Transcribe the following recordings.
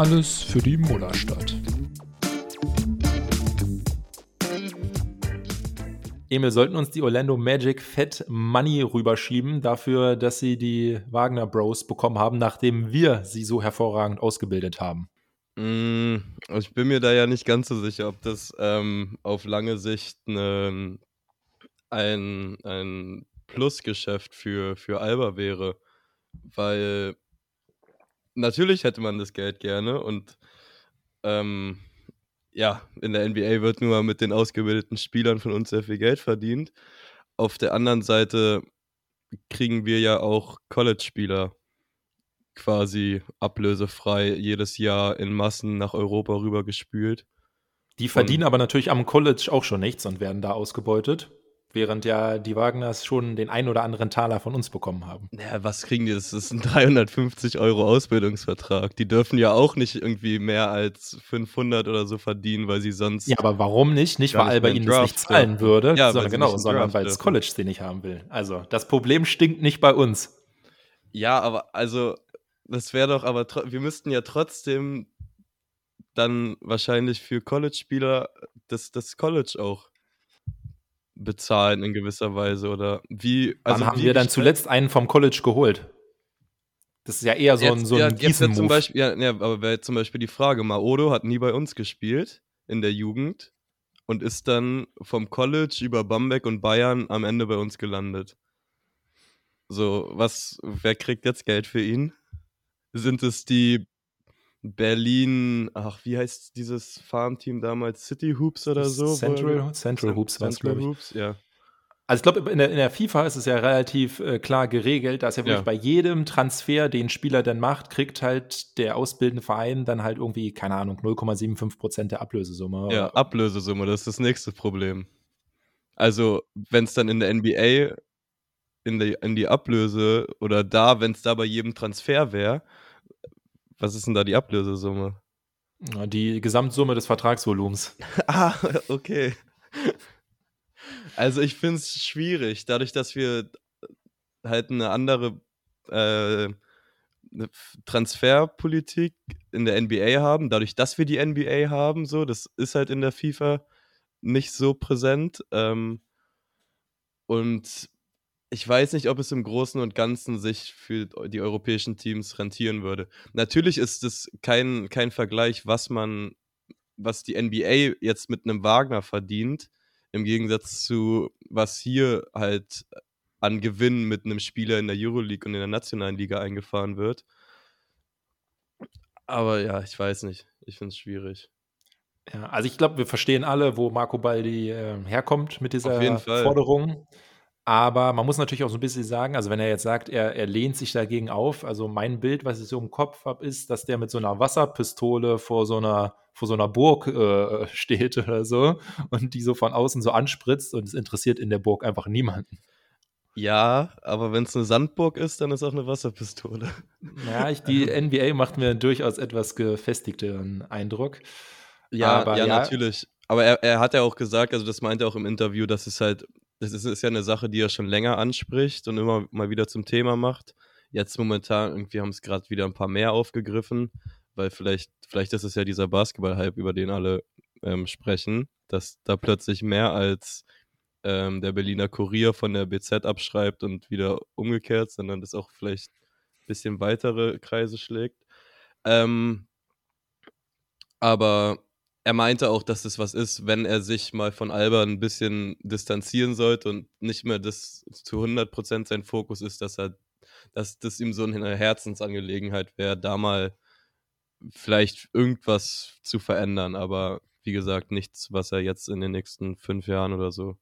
Alles für die Mullerstadt. Emil, sollten uns die Orlando Magic Fett Money rüberschieben dafür, dass sie die Wagner Bros bekommen haben, nachdem wir sie so hervorragend ausgebildet haben? Mm, ich bin mir da ja nicht ganz so sicher, ob das ähm, auf lange Sicht ne, ein, ein Plusgeschäft für, für Alba wäre. Weil natürlich hätte man das Geld gerne und ähm, ja, in der NBA wird nur mit den ausgebildeten Spielern von uns sehr viel Geld verdient. Auf der anderen Seite kriegen wir ja auch College-Spieler quasi ablösefrei jedes Jahr in Massen nach Europa rübergespült. Die verdienen und, aber natürlich am College auch schon nichts und werden da ausgebeutet. Während ja die Wagners schon den ein oder anderen Taler von uns bekommen haben. Ja, was kriegen die? Das ist ein 350 Euro Ausbildungsvertrag. Die dürfen ja auch nicht irgendwie mehr als 500 oder so verdienen, weil sie sonst. Ja, aber warum nicht? Nicht, weil Alba ihnen das nicht zahlen würde, ja, sondern genau, sondern weil das College sie nicht haben will. Also, das Problem stinkt nicht bei uns. Ja, aber also, das wäre doch, aber wir müssten ja trotzdem dann wahrscheinlich für College-Spieler das, das College auch bezahlen in gewisser Weise oder wie? Also Wann haben wir dann zuletzt einen vom College geholt? Das ist ja eher so ein, so ein ja, jetzt zum Beispiel, ja, ja, aber wäre zum Beispiel die Frage, Maodo hat nie bei uns gespielt in der Jugend und ist dann vom College über Bamberg und Bayern am Ende bei uns gelandet. So, was, wer kriegt jetzt Geld für ihn? Sind es die Berlin, ach, wie heißt dieses Farmteam damals? City Hoops oder so? Central, Central Hoops war es, glaube ich. Hoops, ja. Also ich glaube, in der, in der FIFA ist es ja relativ äh, klar geregelt, dass ja wirklich ja. bei jedem Transfer, den Spieler dann macht, kriegt halt der ausbildende Verein dann halt irgendwie, keine Ahnung, 0,75 Prozent der Ablösesumme. Ja, Ablösesumme, das ist das nächste Problem. Also, wenn es dann in der NBA in die, in die Ablöse oder da, wenn es da bei jedem Transfer wäre, was ist denn da die Ablösesumme? Die Gesamtsumme des Vertragsvolumens. ah, okay. Also ich finde es schwierig, dadurch, dass wir halt eine andere äh, eine Transferpolitik in der NBA haben, dadurch, dass wir die NBA haben, so, das ist halt in der FIFA nicht so präsent. Ähm, und ich weiß nicht, ob es im Großen und Ganzen sich für die europäischen Teams rentieren würde. Natürlich ist es kein, kein Vergleich, was man, was die NBA jetzt mit einem Wagner verdient, im Gegensatz zu was hier halt an Gewinn mit einem Spieler in der Euroleague und in der nationalen Liga eingefahren wird. Aber ja, ich weiß nicht. Ich finde es schwierig. Ja, also ich glaube, wir verstehen alle, wo Marco Baldi äh, herkommt mit dieser Forderung. Aber man muss natürlich auch so ein bisschen sagen, also wenn er jetzt sagt, er, er lehnt sich dagegen auf, also mein Bild, was ich so im Kopf habe, ist, dass der mit so einer Wasserpistole vor so einer, vor so einer Burg äh, steht oder so und die so von außen so anspritzt und es interessiert in der Burg einfach niemanden. Ja, aber wenn es eine Sandburg ist, dann ist auch eine Wasserpistole. Ja, ich, die NBA macht mir durchaus etwas gefestigteren Eindruck. Ja, aber, ja, ja, natürlich. Aber er, er hat ja auch gesagt, also das meinte er auch im Interview, dass es halt das ist, ist ja eine Sache, die er schon länger anspricht und immer mal wieder zum Thema macht. Jetzt momentan, irgendwie haben es gerade wieder ein paar mehr aufgegriffen, weil vielleicht, vielleicht ist es ja dieser Basketball-Hype, über den alle ähm, sprechen, dass da plötzlich mehr als ähm, der Berliner Kurier von der BZ abschreibt und wieder umgekehrt, sondern das auch vielleicht ein bisschen weitere Kreise schlägt. Ähm, aber er meinte auch, dass das was ist, wenn er sich mal von Alba ein bisschen distanzieren sollte und nicht mehr das zu 100% sein Fokus ist, dass er, dass das ihm so eine Herzensangelegenheit wäre, da mal vielleicht irgendwas zu verändern, aber wie gesagt, nichts, was er jetzt in den nächsten fünf Jahren oder so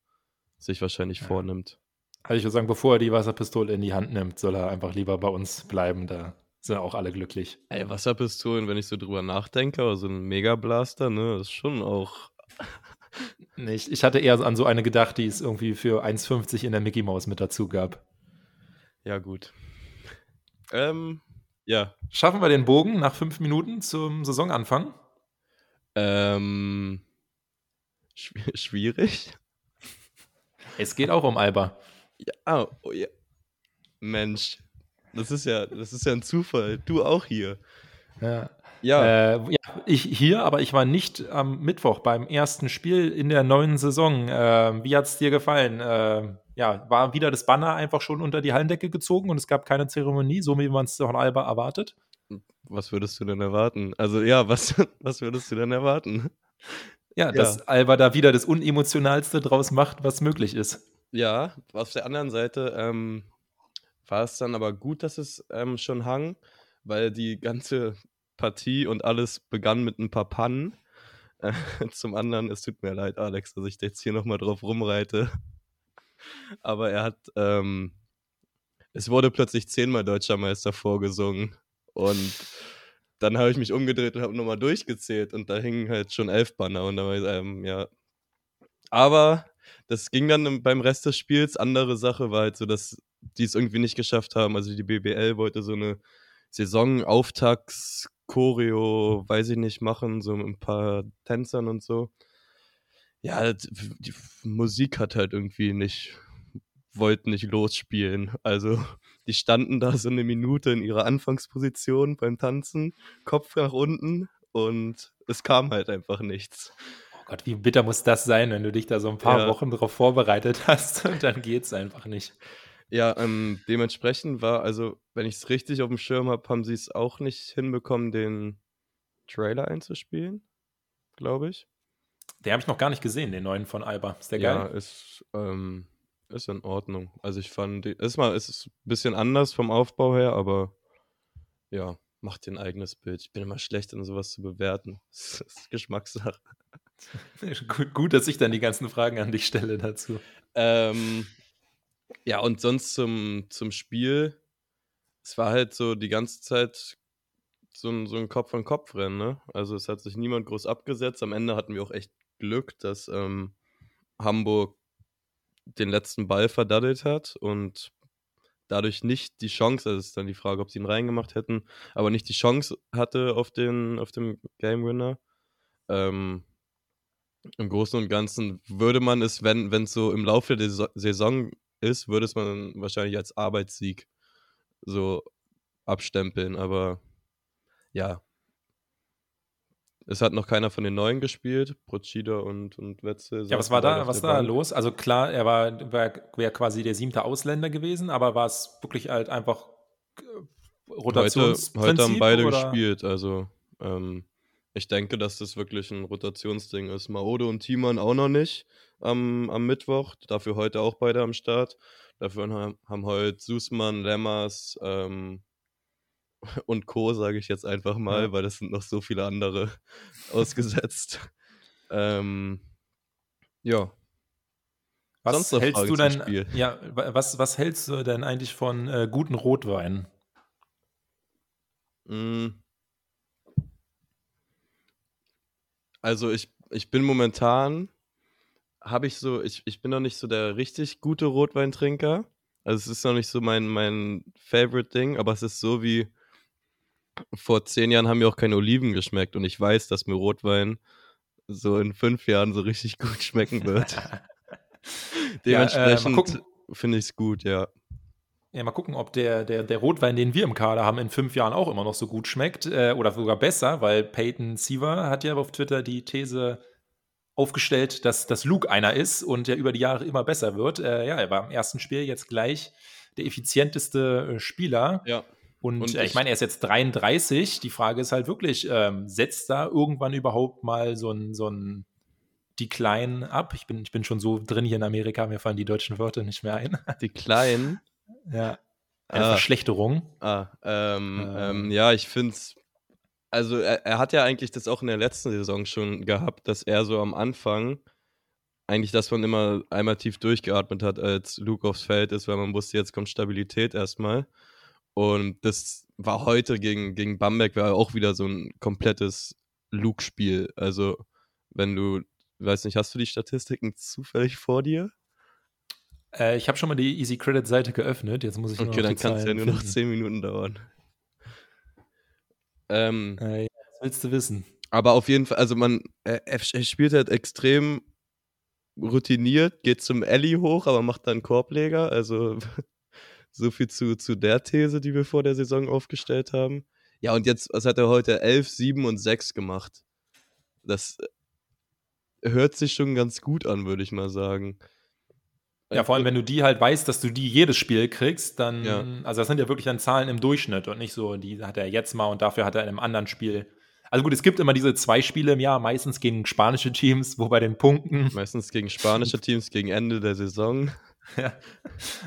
sich wahrscheinlich ja. vornimmt. Also ich würde sagen, bevor er die Wasserpistole in die Hand nimmt, soll er einfach lieber bei uns bleiben. Da sind auch alle glücklich. Ey, Wasserpistolen, wenn ich so drüber nachdenke, aber so ein Megablaster, ne, ist schon auch. Nicht. Ich hatte eher an so eine gedacht, die es irgendwie für 1,50 in der Mickey Mouse mit dazu gab. Ja, gut. Ähm, ja. Schaffen wir den Bogen nach fünf Minuten zum Saisonanfang? Ähm, schw schwierig. Es geht auch um Alba. Ja, oh, ja. Mensch, das ist ja, das ist ja ein Zufall. Du auch hier. Ja. Ja. Äh, ja. ich hier, aber ich war nicht am Mittwoch beim ersten Spiel in der neuen Saison. Äh, wie hat es dir gefallen? Äh, ja, war wieder das Banner einfach schon unter die Hallendecke gezogen und es gab keine Zeremonie, so wie man es von Alba erwartet? Was würdest du denn erwarten? Also ja, was, was würdest du denn erwarten? Ja, ja, dass Alba da wieder das Unemotionalste draus macht, was möglich ist. Ja, auf der anderen Seite ähm, war es dann aber gut, dass es ähm, schon hang, weil die ganze Partie und alles begann mit ein paar Pannen. Äh, zum anderen, es tut mir leid, Alex, dass ich jetzt hier nochmal drauf rumreite. Aber er hat, ähm, es wurde plötzlich zehnmal Deutscher Meister vorgesungen. Und dann habe ich mich umgedreht und habe nochmal durchgezählt und da hingen halt schon elf Banner und da war ich, ähm, ja. Aber das ging dann beim Rest des Spiels. Andere Sache war halt so, dass die es irgendwie nicht geschafft haben. Also die BBL wollte so eine Saisonauftakts-Choreo, weiß ich nicht, machen, so mit ein paar Tänzern und so. Ja, die Musik hat halt irgendwie nicht, wollten nicht losspielen. Also die standen da so eine Minute in ihrer Anfangsposition beim Tanzen, Kopf nach unten und es kam halt einfach nichts. Oh Gott, wie bitter muss das sein, wenn du dich da so ein paar ja. Wochen darauf vorbereitet hast und dann geht es einfach nicht. Ja, ähm, dementsprechend war, also, wenn ich es richtig auf dem Schirm habe, haben sie es auch nicht hinbekommen, den Trailer einzuspielen, glaube ich. Den habe ich noch gar nicht gesehen, den neuen von Alba. Ist der geil? Ja, ist, ähm, ist in Ordnung. Also ich fand, ist mal, ist ein bisschen anders vom Aufbau her, aber ja, macht dir ein eigenes Bild. Ich bin immer schlecht in sowas zu bewerten. Das ist Geschmackssache. gut, gut, dass ich dann die ganzen Fragen an dich stelle dazu. Ähm, ja, und sonst zum, zum Spiel. Es war halt so die ganze Zeit so ein, so ein Kopf-an-Kopf-Rennen, ne? Also es hat sich niemand groß abgesetzt. Am Ende hatten wir auch echt Glück, dass ähm, Hamburg den letzten Ball verdaddelt hat und dadurch nicht die Chance, also ist dann die Frage, ob sie ihn reingemacht hätten, aber nicht die Chance hatte auf den, auf dem Game Winner. Ähm, Im Großen und Ganzen würde man es, wenn es so im Laufe der Saison ist, würde es man wahrscheinlich als Arbeitssieg so abstempeln. Aber ja, es hat noch keiner von den Neuen gespielt, Procida und, und Wetzel. Ja, was war da, was da los? Also klar, er war, wäre quasi der siebte Ausländer gewesen, aber war es wirklich halt einfach Rotationsprinzip? Heute, heute haben beide oder? gespielt, also ähm, ich denke, dass das wirklich ein Rotationsding ist. Maode und Timon auch noch nicht am, am Mittwoch. Dafür heute auch beide am Start. Dafür haben, haben heute Susman, Lemmers ähm, und Co., sage ich jetzt einfach mal, ja. weil das sind noch so viele andere ausgesetzt. ähm, ja. Was hältst du denn, ja, was, was hältst du denn eigentlich von äh, guten Rotweinen? Mm. Also ich, ich bin momentan habe ich so, ich, ich bin noch nicht so der richtig gute Rotweintrinker. Also es ist noch nicht so mein, mein Favorite-Ding, aber es ist so wie vor zehn Jahren haben mir auch keine Oliven geschmeckt und ich weiß, dass mir Rotwein so in fünf Jahren so richtig gut schmecken wird. Dementsprechend ja, äh, finde ich es gut, ja. Ja, mal gucken, ob der, der, der Rotwein, den wir im Kader haben, in fünf Jahren auch immer noch so gut schmeckt äh, oder sogar besser, weil Peyton Siever hat ja auf Twitter die These aufgestellt, dass, dass Luke einer ist und der über die Jahre immer besser wird. Äh, ja, er war im ersten Spiel jetzt gleich der effizienteste äh, Spieler. Ja. Und, und äh, ich meine, er ist jetzt 33. Die Frage ist halt wirklich, ähm, setzt da irgendwann überhaupt mal so ein, so ein Decline ab? Ich bin, ich bin schon so drin hier in Amerika, mir fallen die deutschen Wörter nicht mehr ein. Decline? ja. Eine ah. Verschlechterung. Ah, ähm, ähm, ähm ja, ich finde es also er, er, hat ja eigentlich das auch in der letzten Saison schon gehabt, dass er so am Anfang eigentlich, dass man immer einmal tief durchgeatmet hat, als Luke aufs Feld ist, weil man wusste, jetzt kommt Stabilität erstmal. Und das war heute gegen, gegen Bamberg, war auch wieder so ein komplettes Luke-Spiel. Also, wenn du, weiß nicht, hast du die Statistiken zufällig vor dir? Äh, ich habe schon mal die Easy Credit-Seite geöffnet. Jetzt muss ich nur Okay, dann kann es ja nur noch 10 Minuten dauern. Ähm, äh, ja, was willst du wissen? Aber auf jeden Fall, also man, er, er spielt halt extrem routiniert, geht zum Ellie hoch, aber macht dann Korbleger. Also so viel zu, zu der These, die wir vor der Saison aufgestellt haben. Ja, und jetzt, was hat er heute? 11, 7 und 6 gemacht. Das äh, hört sich schon ganz gut an, würde ich mal sagen. Ja, vor allem, wenn du die halt weißt, dass du die jedes Spiel kriegst, dann, ja. also das sind ja wirklich dann Zahlen im Durchschnitt und nicht so, die hat er jetzt mal und dafür hat er in einem anderen Spiel. Also gut, es gibt immer diese zwei Spiele im Jahr, meistens gegen spanische Teams, wo bei den Punkten. Meistens gegen spanische Teams gegen Ende der Saison. Ja,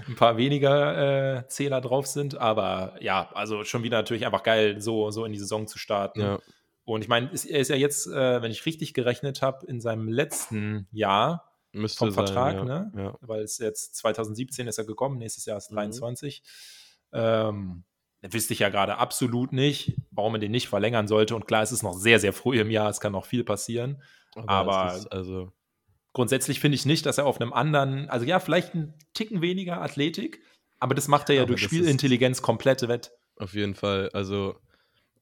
ein paar weniger äh, Zähler drauf sind, aber ja, also schon wieder natürlich einfach geil, so, so in die Saison zu starten. Ja. Und ich meine, er ist ja jetzt, äh, wenn ich richtig gerechnet habe, in seinem letzten Jahr Müsste vom sein, Vertrag, ja. ne? Ja. Weil es jetzt 2017 ist er gekommen, nächstes Jahr ist 23. Mhm. Ähm, da wüsste ich ja gerade absolut nicht, warum man den nicht verlängern sollte. Und klar, es ist noch sehr, sehr früh im Jahr, es kann noch viel passieren. Aber, aber ist, also grundsätzlich finde ich nicht, dass er auf einem anderen, also ja, vielleicht einen Ticken weniger Athletik, aber das macht er ja aber durch Spielintelligenz komplett wett. Auf jeden Fall. Also,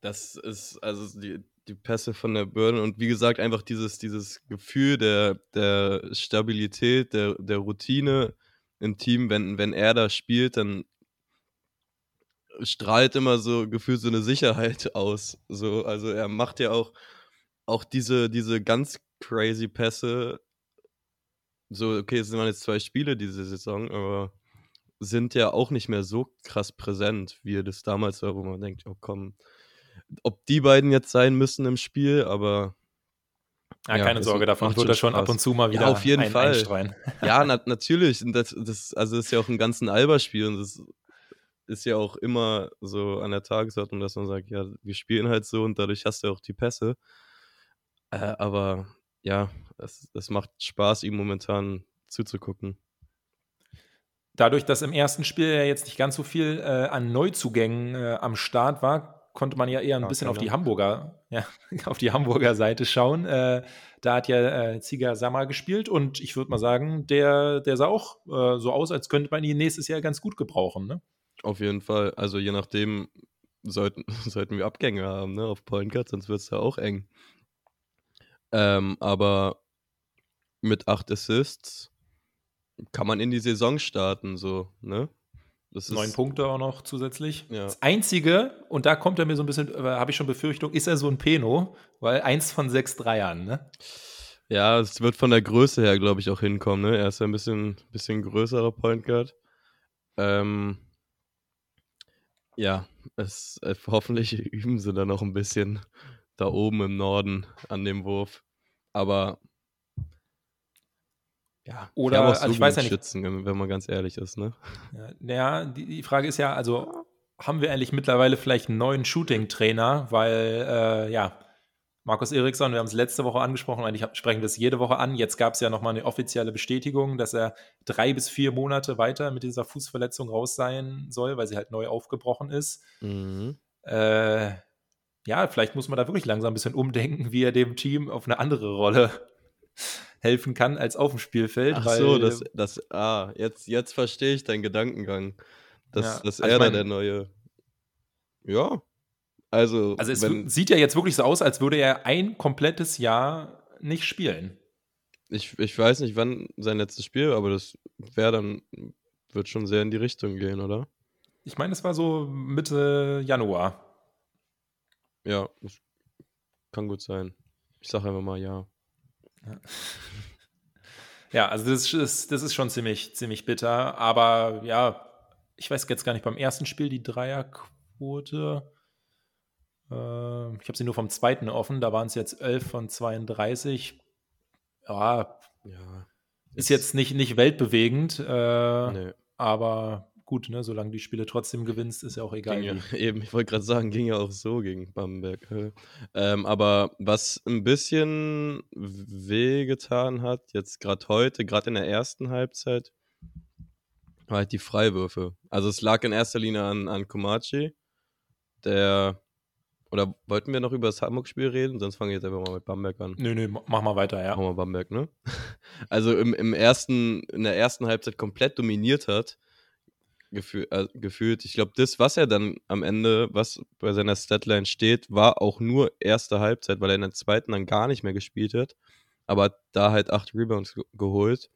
das ist, also die, die Pässe von der Birne und wie gesagt, einfach dieses, dieses Gefühl der, der Stabilität, der, der Routine im Team, wenn, wenn er da spielt, dann strahlt immer so gefühlt so eine Sicherheit aus. So, also er macht ja auch, auch diese, diese ganz crazy Pässe. So, okay, es waren jetzt zwei Spiele diese Saison, aber sind ja auch nicht mehr so krass präsent, wie das damals war, wo man denkt, oh komm, ob die beiden jetzt sein müssen im Spiel, aber. Ja, ja keine Sorge, davon wird er schon Spaß. ab und zu mal wieder ja, auf jeden ein, Fall. einstreuen. Ja, na, natürlich. Das, das, also das ist ja auch ein ganz Alba-Spiel und das ist ja auch immer so an der Tagesordnung, dass man sagt, ja, wir spielen halt so und dadurch hast du auch die Pässe. Äh, aber ja, es, es macht Spaß, ihm momentan zuzugucken. Dadurch, dass im ersten Spiel ja jetzt nicht ganz so viel äh, an Neuzugängen äh, am Start war, konnte man ja eher ein ja, bisschen auf die Hamburger, ja, auf die Hamburger Seite schauen. Äh, da hat ja äh, Ziga Sammer gespielt und ich würde mal sagen, der, der sah auch äh, so aus, als könnte man ihn nächstes Jahr ganz gut gebrauchen, ne? Auf jeden Fall. Also je nachdem sollten, sollten wir Abgänge haben, ne, auf Point Guard, sonst wird es ja auch eng. Ähm, aber mit acht Assists kann man in die Saison starten, so, ne? Das Neun Punkte auch noch zusätzlich. Ja. Das Einzige, und da kommt er mir so ein bisschen, äh, habe ich schon Befürchtung, ist er so ein Peno, weil eins von sechs Dreiern, ne? Ja, es wird von der Größe her, glaube ich, auch hinkommen, ne? Er ist ja ein bisschen, bisschen größerer Point Guard. Ähm, ja, es, äh, hoffentlich üben sie da noch ein bisschen da oben im Norden an dem Wurf. Aber ja, oder auch so also ich weiß ja nicht, schützen, wenn man ganz ehrlich ist, ne? Ja, naja, die, die Frage ist ja, also haben wir eigentlich mittlerweile vielleicht einen neuen Shooting-Trainer, weil äh, ja, Markus Eriksson, wir haben es letzte Woche angesprochen, eigentlich sprechen wir es jede Woche an. Jetzt gab es ja nochmal eine offizielle Bestätigung, dass er drei bis vier Monate weiter mit dieser Fußverletzung raus sein soll, weil sie halt neu aufgebrochen ist. Mhm. Äh, ja, vielleicht muss man da wirklich langsam ein bisschen umdenken, wie er dem Team auf eine andere Rolle helfen kann als auf dem Spielfeld. Ach so, das, das, ah, jetzt, jetzt verstehe ich deinen Gedankengang. Dass, ja, dass also er da der neue. Ja, also, also es wenn, sieht ja jetzt wirklich so aus, als würde er ein komplettes Jahr nicht spielen. Ich, ich weiß nicht, wann sein letztes Spiel, aber das wäre dann, wird schon sehr in die Richtung gehen, oder? Ich meine, es war so Mitte Januar. Ja, das kann gut sein. Ich sage einfach mal ja. Ja, ja also das ist, das ist schon ziemlich, ziemlich bitter, aber ja, ich weiß jetzt gar nicht, beim ersten Spiel die Dreierquote äh, ich habe sie nur vom zweiten offen, da waren es jetzt 11 von 32. Ja, ja ist jetzt nicht, nicht weltbewegend, äh, aber gut, ne, solange die Spiele trotzdem gewinnst, ist ja auch egal. Ja, eben, ich wollte gerade sagen, ging ja auch so gegen Bamberg. Ähm, aber was ein bisschen wehgetan hat, jetzt gerade heute, gerade in der ersten Halbzeit, war halt die Freiwürfe. Also es lag in erster Linie an, an Komachi, der oder wollten wir noch über das Hamburg-Spiel reden? Sonst fange ich jetzt einfach mal mit Bamberg an. Nö, nö, mach mal weiter, ja. Mach mal Bamberg, ne? Also im, im ersten, in der ersten Halbzeit komplett dominiert hat, gefühl, äh, gefühlt. Ich glaube, das, was er dann am Ende, was bei seiner Statline steht, war auch nur erste Halbzeit, weil er in der zweiten dann gar nicht mehr gespielt hat. Aber da halt acht Rebounds geholt.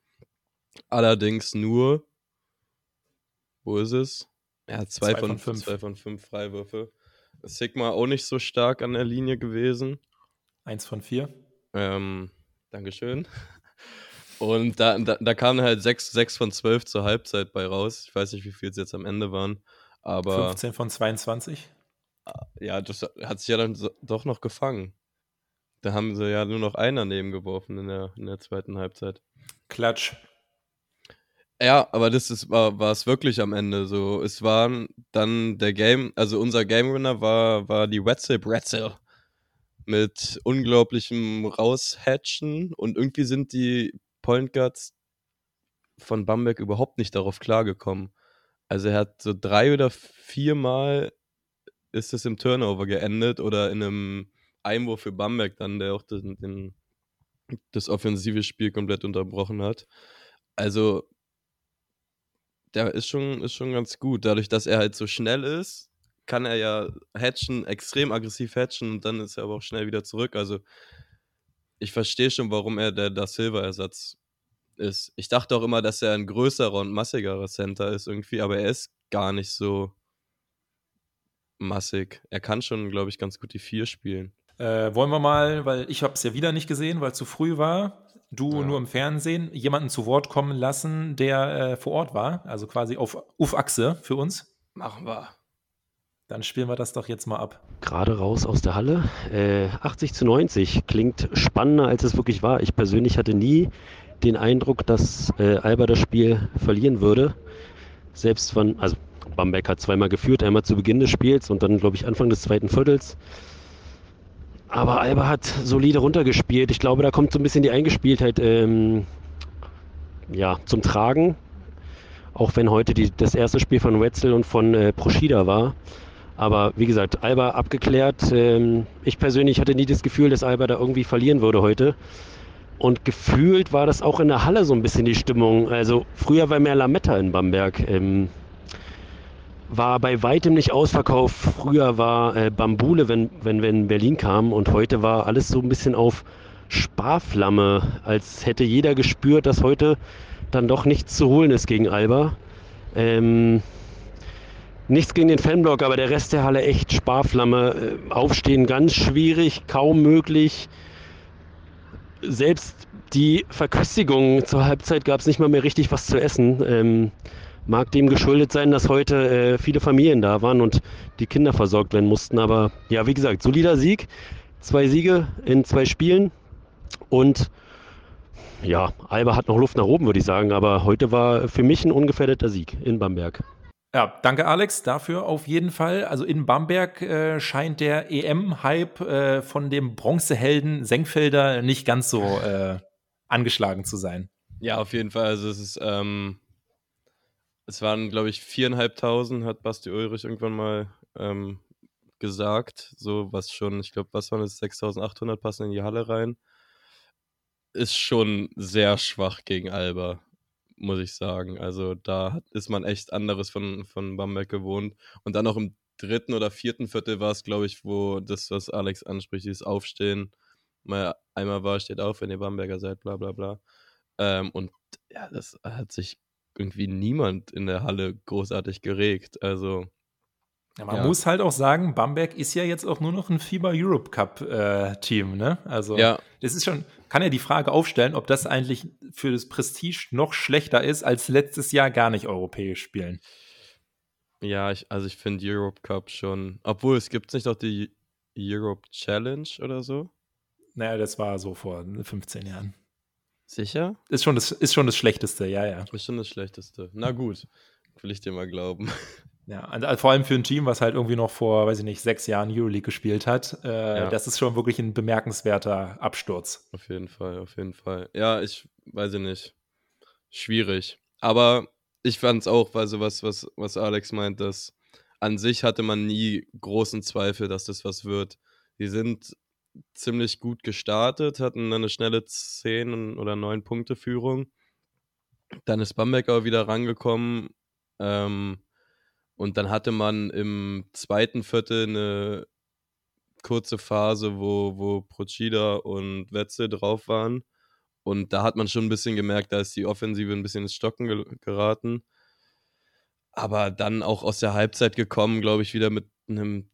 Allerdings nur, wo ist es? Ja, zwei, zwei von, von fünf. Zwei von fünf Freiwürfe. Sigma auch nicht so stark an der Linie gewesen. Eins von vier. Ähm, Dankeschön. Und da, da, da kamen halt sechs, sechs von zwölf zur Halbzeit bei raus. Ich weiß nicht, wie viel es jetzt am Ende waren. Aber 15 von 22. Ja, das hat sich ja dann doch noch gefangen. Da haben sie ja nur noch einen daneben geworfen in der, in der zweiten Halbzeit. Klatsch. Ja, aber das ist, war, war es wirklich am Ende so. Es war dann der Game, also unser Game Winner war, war die Wetzel Bretzel mit unglaublichem Raushatchen und irgendwie sind die Point Guards von Bamberg überhaupt nicht darauf klargekommen. Also er hat so drei oder viermal ist es im Turnover geendet oder in einem Einwurf für Bamberg dann, der auch den, den, das offensive Spiel komplett unterbrochen hat. Also der ist schon, ist schon ganz gut. Dadurch, dass er halt so schnell ist, kann er ja hatchen, extrem aggressiv hatchen und dann ist er aber auch schnell wieder zurück. Also ich verstehe schon, warum er der Da Silva-Ersatz ist. Ich dachte auch immer, dass er ein größerer und massigerer Center ist irgendwie, aber er ist gar nicht so massig. Er kann schon, glaube ich, ganz gut die vier spielen. Äh, wollen wir mal, weil ich habe es ja wieder nicht gesehen, weil es zu früh war, du ja. nur im Fernsehen, jemanden zu Wort kommen lassen, der äh, vor Ort war, also quasi auf, auf Achse für uns? Machen wir. Dann spielen wir das doch jetzt mal ab. Gerade raus aus der Halle. Äh, 80 zu 90 klingt spannender, als es wirklich war. Ich persönlich hatte nie den Eindruck, dass äh, Alba das Spiel verlieren würde. Selbst von, also Bamberg hat zweimal geführt, einmal zu Beginn des Spiels und dann, glaube ich, Anfang des zweiten Viertels. Aber Alba hat solide runtergespielt. Ich glaube, da kommt so ein bisschen die Eingespieltheit ähm, ja, zum Tragen. Auch wenn heute die, das erste Spiel von Wetzel und von äh, Proschida war. Aber wie gesagt, Alba abgeklärt. Ähm, ich persönlich hatte nie das Gefühl, dass Alba da irgendwie verlieren würde heute. Und gefühlt war das auch in der Halle so ein bisschen die Stimmung. Also früher war mehr Lametta in Bamberg. Ähm, war bei weitem nicht ausverkauft. Früher war äh, Bambule, wenn, wenn wir in Berlin kamen. Und heute war alles so ein bisschen auf Sparflamme. Als hätte jeder gespürt, dass heute dann doch nichts zu holen ist gegen Alba. Ähm, Nichts gegen den Fanblock, aber der Rest der Halle echt Sparflamme. Äh, aufstehen ganz schwierig, kaum möglich. Selbst die Verköstigung zur Halbzeit gab es nicht mal mehr richtig was zu essen. Ähm, mag dem geschuldet sein, dass heute äh, viele Familien da waren und die Kinder versorgt werden mussten. Aber ja, wie gesagt, solider Sieg. Zwei Siege in zwei Spielen. Und ja, Alba hat noch Luft nach oben, würde ich sagen. Aber heute war für mich ein ungefährdeter Sieg in Bamberg. Ja, danke Alex dafür auf jeden Fall. Also in Bamberg äh, scheint der EM-Hype äh, von dem Bronzehelden Senkfelder nicht ganz so äh, angeschlagen zu sein. Ja, auf jeden Fall. Also es ist, ähm, es waren, glaube ich, viereinhalbtausend, hat Basti Ulrich irgendwann mal ähm, gesagt. So was schon, ich glaube, was waren es, 6800 passen in die Halle rein. Ist schon sehr schwach gegen Alba muss ich sagen. Also da ist man echt anderes von, von Bamberg gewohnt. Und dann auch im dritten oder vierten Viertel war es, glaube ich, wo das, was Alex anspricht, dieses Aufstehen, mal einmal war, steht auf, wenn ihr Bamberger seid, bla bla bla. Ähm, und ja, das hat sich irgendwie niemand in der Halle großartig geregt. Also ja, man ja. muss halt auch sagen, Bamberg ist ja jetzt auch nur noch ein FIBA Europe Cup äh, Team, ne? Also ja. das ist schon, kann ja die Frage aufstellen, ob das eigentlich für das Prestige noch schlechter ist, als letztes Jahr gar nicht europäisch spielen. Ja, ich, also ich finde Europe Cup schon, obwohl es gibt nicht auch die Europe Challenge oder so. Naja, das war so vor 15 Jahren. Sicher? Ist schon das, ist schon das Schlechteste, ja, ja. Ist schon das Schlechteste. Na gut, will ich dir mal glauben. Ja, also vor allem für ein Team, was halt irgendwie noch vor, weiß ich nicht, sechs Jahren Euroleague gespielt hat. Äh, ja. Das ist schon wirklich ein bemerkenswerter Absturz. Auf jeden Fall, auf jeden Fall. Ja, ich weiß ich nicht. Schwierig. Aber ich fand es auch, weil so was, was, was Alex meint, dass an sich hatte man nie großen Zweifel, dass das was wird. Die sind ziemlich gut gestartet, hatten eine schnelle 10 oder 9 Punkte Führung. Dann ist Bamberg auch wieder rangekommen. Ähm, und dann hatte man im zweiten Viertel eine kurze Phase, wo, wo Procida und Wetzel drauf waren. Und da hat man schon ein bisschen gemerkt, da ist die Offensive ein bisschen ins Stocken ge geraten. Aber dann auch aus der Halbzeit gekommen, glaube ich, wieder mit einem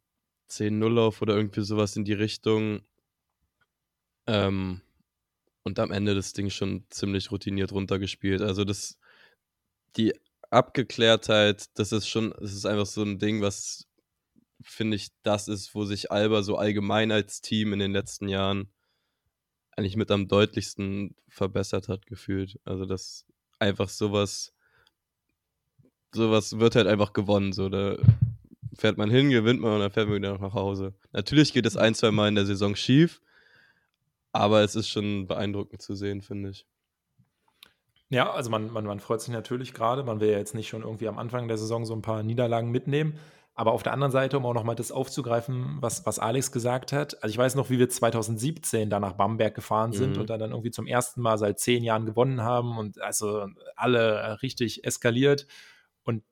10-0 auf oder irgendwie sowas in die Richtung. Ähm, und am Ende das Ding schon ziemlich routiniert runtergespielt. Also das, die Abgeklärtheit, das ist schon, das ist einfach so ein Ding, was finde ich, das ist, wo sich Alba so allgemein als Team in den letzten Jahren eigentlich mit am deutlichsten verbessert hat, gefühlt. Also das einfach sowas, sowas wird halt einfach gewonnen. So, da fährt man hin, gewinnt man und dann fährt man wieder nach Hause. Natürlich geht es ein, zwei Mal in der Saison schief, aber es ist schon beeindruckend zu sehen, finde ich. Ja, also man, man, man freut sich natürlich gerade. Man will ja jetzt nicht schon irgendwie am Anfang der Saison so ein paar Niederlagen mitnehmen. Aber auf der anderen Seite, um auch nochmal das aufzugreifen, was, was Alex gesagt hat, also ich weiß noch, wie wir 2017 da nach Bamberg gefahren sind mhm. und dann, dann irgendwie zum ersten Mal seit zehn Jahren gewonnen haben und also alle richtig eskaliert. Und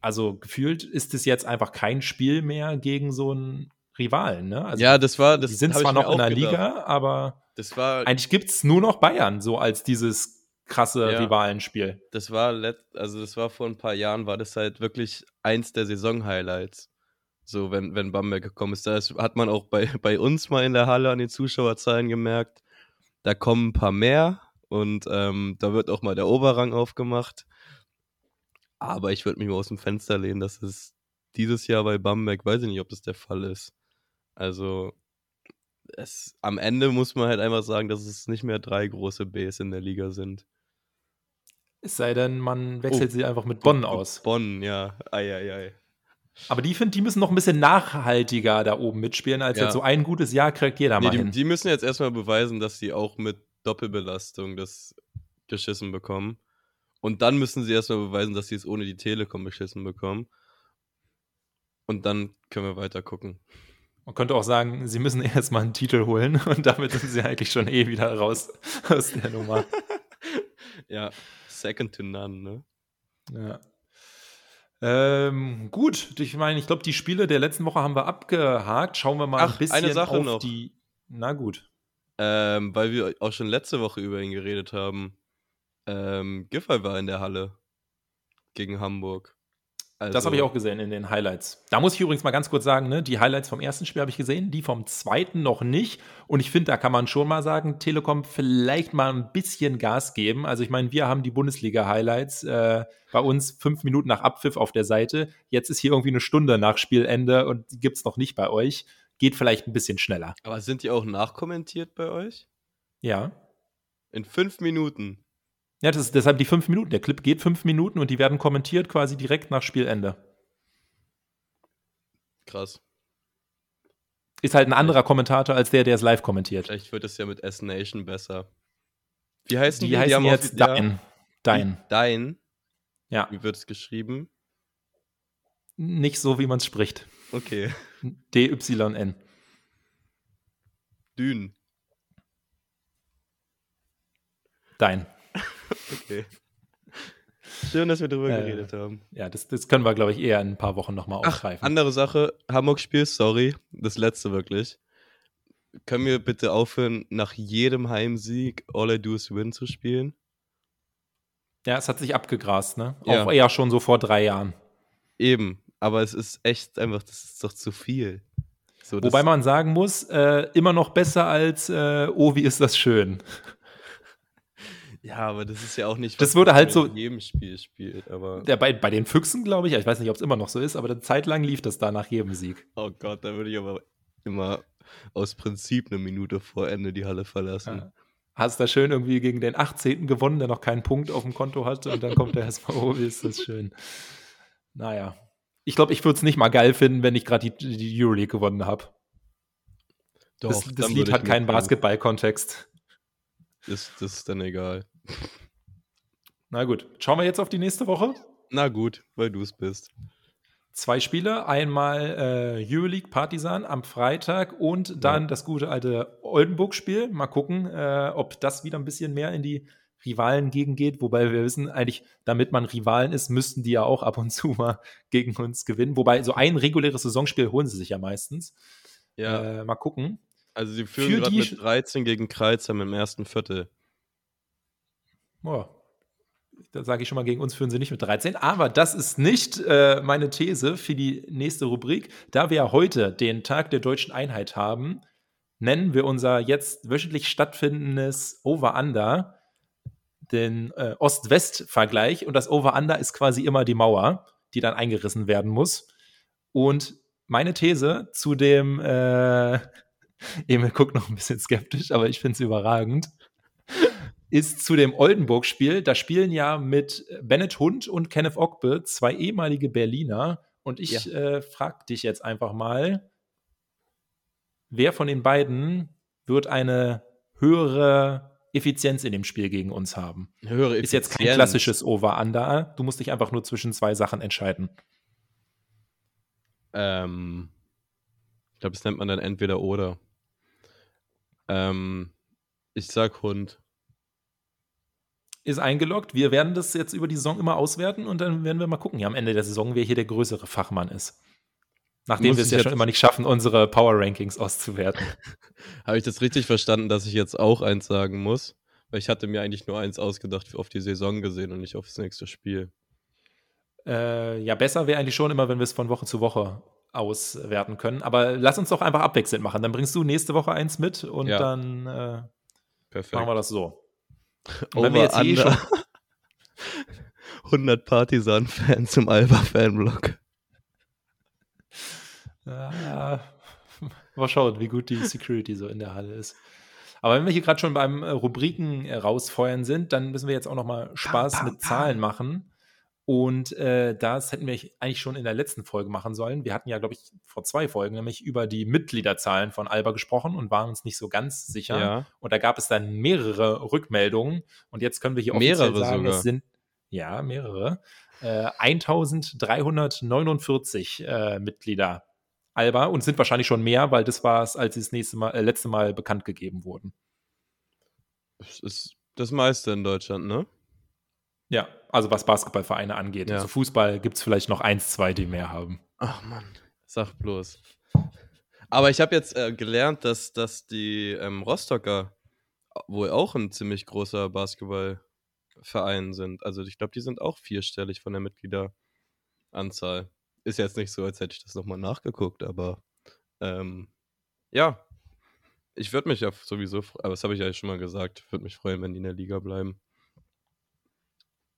also gefühlt ist es jetzt einfach kein Spiel mehr gegen so einen Rivalen. Ne? Also ja, das war. Das die sind zwar noch in der gedacht. Liga, aber das war, eigentlich gibt es nur noch Bayern, so als dieses krasse ja, Rivalenspiel. Das war also das war vor ein paar Jahren, war das halt wirklich eins der Saison-Highlights. So, wenn, wenn Bamberg gekommen ist. Da hat man auch bei, bei uns mal in der Halle an den Zuschauerzahlen gemerkt, da kommen ein paar mehr und ähm, da wird auch mal der Oberrang aufgemacht. Aber ich würde mich mal aus dem Fenster lehnen, dass es dieses Jahr bei Bamberg, weiß ich nicht, ob das der Fall ist. Also, es, am Ende muss man halt einfach sagen, dass es nicht mehr drei große Bs in der Liga sind. Es sei denn, man wechselt oh, sie einfach mit Bonn aus. Bonn, ja. Eieiei. Ei, ei. Aber die finde, die müssen noch ein bisschen nachhaltiger da oben mitspielen, als ja. jetzt so ein gutes Jahr kriegt jeder nee, mal die, hin. Die müssen jetzt erstmal beweisen, dass sie auch mit Doppelbelastung das geschissen bekommen. Und dann müssen sie erstmal beweisen, dass sie es ohne die Telekom beschissen bekommen. Und dann können wir weiter gucken. Man könnte auch sagen, sie müssen erstmal einen Titel holen und damit sind sie eigentlich schon eh wieder raus aus der Nummer. ja, second to none, ne? Ja. Ähm, gut, ich meine, ich glaube, die Spiele der letzten Woche haben wir abgehakt. Schauen wir mal Ach, ein bisschen eine Sache auf noch. die. Na gut. Ähm, weil wir auch schon letzte Woche über ihn geredet haben. Ähm, Giffey war in der Halle gegen Hamburg. Also, das habe ich auch gesehen in den Highlights. Da muss ich übrigens mal ganz kurz sagen, ne, die Highlights vom ersten Spiel habe ich gesehen, die vom zweiten noch nicht. Und ich finde, da kann man schon mal sagen, Telekom vielleicht mal ein bisschen Gas geben. Also ich meine, wir haben die Bundesliga-Highlights äh, bei uns fünf Minuten nach Abpfiff auf der Seite. Jetzt ist hier irgendwie eine Stunde nach Spielende und die gibt es noch nicht bei euch. Geht vielleicht ein bisschen schneller. Aber sind die auch nachkommentiert bei euch? Ja. In fünf Minuten. Ja, das ist deshalb die fünf Minuten. Der Clip geht fünf Minuten und die werden kommentiert quasi direkt nach Spielende. Krass. Ist halt ein anderer Kommentator als der, der es live kommentiert. Vielleicht wird es ja mit S-Nation besser. Wie heißen die? Die heißen die jetzt Dein. Dein. Dein? Ja. Wie wird es geschrieben? Nicht so, wie man es spricht. Okay. D-Y-N. Dün. Dein. Okay. Schön, dass wir darüber äh, geredet haben. Ja, das, das können wir, glaube ich, eher in ein paar Wochen nochmal aufgreifen. Andere Sache, Hamburg-Spiel, sorry, das letzte wirklich. Können wir bitte aufhören, nach jedem Heimsieg All I Do Is Win zu spielen? Ja, es hat sich abgegrast, ne? Ja. Auch eher schon so vor drei Jahren. Eben, aber es ist echt einfach, das ist doch zu viel. So, Wobei man sagen muss, äh, immer noch besser als, äh, oh, wie ist das schön. Ja, aber das ist ja auch nicht, das wurde halt so in jedem Spiel spielt. Aber der, bei, bei den Füchsen, glaube ich, ich weiß nicht, ob es immer noch so ist, aber eine Zeit lang lief das da nach jedem Sieg. Oh Gott, da würde ich aber immer aus Prinzip eine Minute vor Ende die Halle verlassen. Ja. Hast da schön irgendwie gegen den 18. gewonnen, der noch keinen Punkt auf dem Konto hatte und dann kommt der erstmal, oh, wie ist das schön. Naja. Ich glaube, ich würde es nicht mal geil finden, wenn ich gerade die, die Euroleague gewonnen habe. Das, das Lied hat keinen Basketball-Kontext. Ist das ist dann egal. Na gut, schauen wir jetzt auf die nächste Woche. Na gut, weil du es bist. Zwei Spiele, einmal äh, Euroleague Partisan am Freitag und dann ja. das gute alte Oldenburg-Spiel. Mal gucken, äh, ob das wieder ein bisschen mehr in die Rivalen gegen geht. Wobei wir wissen, eigentlich, damit man Rivalen ist, müssten die ja auch ab und zu mal gegen uns gewinnen. Wobei so ein reguläres Saisonspiel holen sie sich ja meistens. Ja. Äh, mal gucken. Also sie führen gerade mit 13 gegen Kreuzheim im ersten Viertel. Boah. da sage ich schon mal, gegen uns führen sie nicht mit 13. Aber das ist nicht äh, meine These für die nächste Rubrik. Da wir ja heute den Tag der deutschen Einheit haben, nennen wir unser jetzt wöchentlich stattfindendes Over-Under den äh, Ost-West-Vergleich. Und das Over-Under ist quasi immer die Mauer, die dann eingerissen werden muss. Und meine These zu dem, äh, Emil guckt noch ein bisschen skeptisch, aber ich finde es überragend ist zu dem Oldenburg-Spiel. Da spielen ja mit Bennett Hund und Kenneth Ogbe zwei ehemalige Berliner. Und ich ja. äh, frage dich jetzt einfach mal, wer von den beiden wird eine höhere Effizienz in dem Spiel gegen uns haben? Höhere Effizienz. Ist jetzt kein klassisches Over-Under. Du musst dich einfach nur zwischen zwei Sachen entscheiden. Ähm, ich glaube, das nennt man dann entweder oder. Ähm, ich sag Hund ist eingeloggt. Wir werden das jetzt über die Saison immer auswerten und dann werden wir mal gucken, ja, am Ende der Saison, wer hier der größere Fachmann ist. Nachdem wir es ja schon immer nicht schaffen, unsere Power Rankings auszuwerten. Habe ich das richtig verstanden, dass ich jetzt auch eins sagen muss? Weil ich hatte mir eigentlich nur eins ausgedacht auf die Saison gesehen und nicht auf das nächste Spiel. Äh, ja, besser wäre eigentlich schon immer, wenn wir es von Woche zu Woche auswerten können. Aber lass uns doch einfach abwechselnd machen. Dann bringst du nächste Woche eins mit und ja. dann äh, machen wir das so. Und wenn wir jetzt eh schon 100 Partisan-Fans zum Alba-Fanblock. Ja, mal schauen, wie gut die Security so in der Halle ist. Aber wenn wir hier gerade schon beim äh, Rubriken rausfeuern sind, dann müssen wir jetzt auch noch mal Spaß bam, bam, mit Zahlen machen. Und äh, das hätten wir eigentlich schon in der letzten Folge machen sollen. Wir hatten ja, glaube ich, vor zwei Folgen nämlich über die Mitgliederzahlen von Alba gesprochen und waren uns nicht so ganz sicher. Ja. Und da gab es dann mehrere Rückmeldungen. Und jetzt können wir hier mehrere offiziell sagen, sogar. es sind ja mehrere. Äh, 1349 äh, Mitglieder Alba und sind wahrscheinlich schon mehr, weil das war es, als sie das nächste Mal, äh, letzte Mal bekannt gegeben wurden. Das ist das meiste in Deutschland, ne? Ja, also was Basketballvereine angeht. Ja. Also Fußball gibt es vielleicht noch eins, zwei, die mehr haben. Ach Mann, sag bloß. Aber ich habe jetzt äh, gelernt, dass, dass die ähm, Rostocker wohl auch ein ziemlich großer Basketballverein sind. Also ich glaube, die sind auch vierstellig von der Mitgliederanzahl. Ist jetzt nicht so, als hätte ich das nochmal nachgeguckt, aber ähm, ja, ich würde mich ja sowieso, aber das habe ich ja schon mal gesagt, würde mich freuen, wenn die in der Liga bleiben.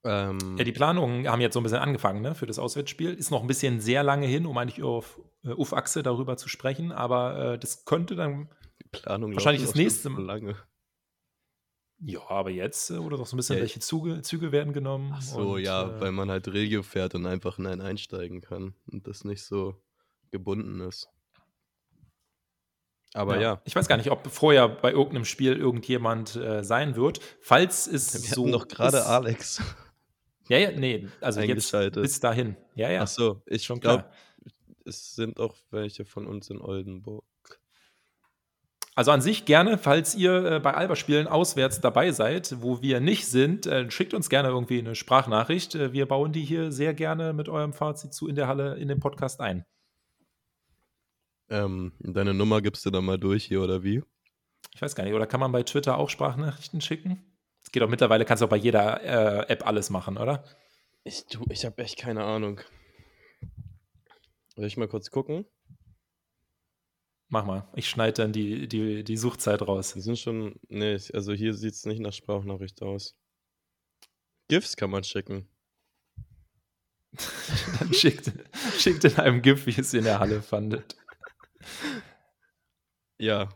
Ähm, ja, die Planungen haben jetzt so ein bisschen angefangen ne, für das Auswärtsspiel. Ist noch ein bisschen sehr lange hin, um eigentlich auf äh, Uff-Achse darüber zu sprechen, aber äh, das könnte dann Planung wahrscheinlich das nächste Mal. Lange. Ja, aber jetzt äh, oder doch so ein bisschen, ja, welche Züge, Züge werden genommen. Ach so, und, ja, äh, weil man halt Regio fährt und einfach in einen einsteigen kann und das nicht so gebunden ist. Aber ja. ja. Ich weiß gar nicht, ob vorher bei irgendeinem Spiel irgendjemand äh, sein wird. Falls es Wir so. noch gerade Alex. Ja, ja, nee, also jetzt bis dahin. Ja, ja. Ach so, ich schon glaube, es sind auch welche von uns in Oldenburg. Also an sich gerne, falls ihr äh, bei Alba-Spielen auswärts dabei seid, wo wir nicht sind, äh, schickt uns gerne irgendwie eine Sprachnachricht. Äh, wir bauen die hier sehr gerne mit eurem Fazit zu in der Halle in den Podcast ein. Ähm, deine Nummer gibst du dann mal durch hier oder wie? Ich weiß gar nicht, oder kann man bei Twitter auch Sprachnachrichten schicken? Es geht auch mittlerweile, kannst du auch bei jeder äh, App alles machen, oder? Ich, ich habe echt keine Ahnung. Soll ich mal kurz gucken? Mach mal. Ich schneide dann die, die, die Suchzeit raus. Die sind schon. Nee, also hier sieht es nicht nach Sprachnachricht aus. GIFs kann man schicken. dann schickt, schickt in einem GIF, wie es in der Halle fandet. Ja,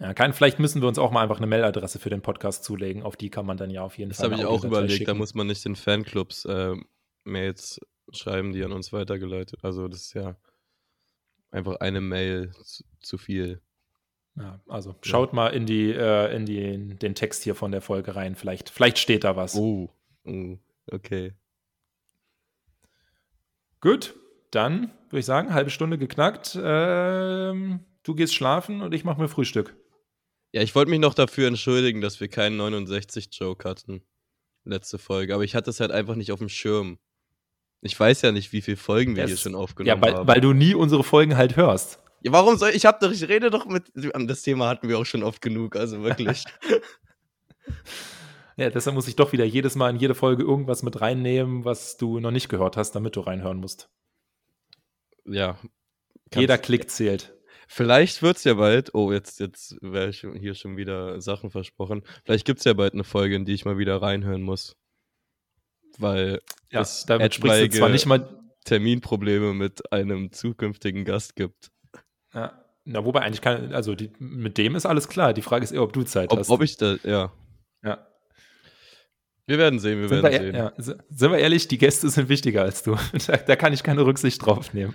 ja, kann, vielleicht müssen wir uns auch mal einfach eine Mailadresse für den Podcast zulegen. Auf die kann man dann ja auf jeden das Fall. Das habe ich auch überlegt. Schicken. Da muss man nicht den Fanclubs äh, Mails schreiben, die an uns weitergeleitet. Also das ist ja einfach eine Mail zu, zu viel. Ja, also schaut ja. mal in die äh, in die, den Text hier von der Folge rein. Vielleicht, vielleicht steht da was. Oh, oh okay. Gut, dann würde ich sagen, halbe Stunde geknackt. Ähm, du gehst schlafen und ich mache mir Frühstück. Ja, ich wollte mich noch dafür entschuldigen, dass wir keinen 69-Joke hatten. Letzte Folge. Aber ich hatte es halt einfach nicht auf dem Schirm. Ich weiß ja nicht, wie viele Folgen wir das, hier schon aufgenommen ja, weil, haben. weil du nie unsere Folgen halt hörst. Ja, warum soll ich? Ich hab doch, ich rede doch mit. Das Thema hatten wir auch schon oft genug, also wirklich. Ja, deshalb muss ich doch wieder jedes Mal in jede Folge irgendwas mit reinnehmen, was du noch nicht gehört hast, damit du reinhören musst. Ja. Jeder Klick zählt. Vielleicht wird es ja bald, oh, jetzt, jetzt wäre ich hier schon wieder Sachen versprochen. Vielleicht gibt es ja bald eine Folge, in die ich mal wieder reinhören muss. Weil ja, es damit sprichst du zwar nicht mal Terminprobleme mit einem zukünftigen Gast gibt. Ja. Na, wobei eigentlich kann, also die, mit dem ist alles klar. Die Frage ist eher, ob du Zeit ob, hast. Ob ich da, ja. Ja. Wir werden sehen, wir sind werden wir, sehen. Ja, sind wir ehrlich, die Gäste sind wichtiger als du. Da, da kann ich keine Rücksicht drauf nehmen.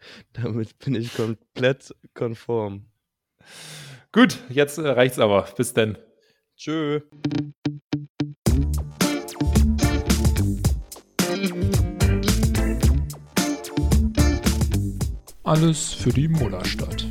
Damit bin ich komplett konform. Gut, jetzt äh, reicht's aber. Bis dann. Tschö. Alles für die Mullerstadt.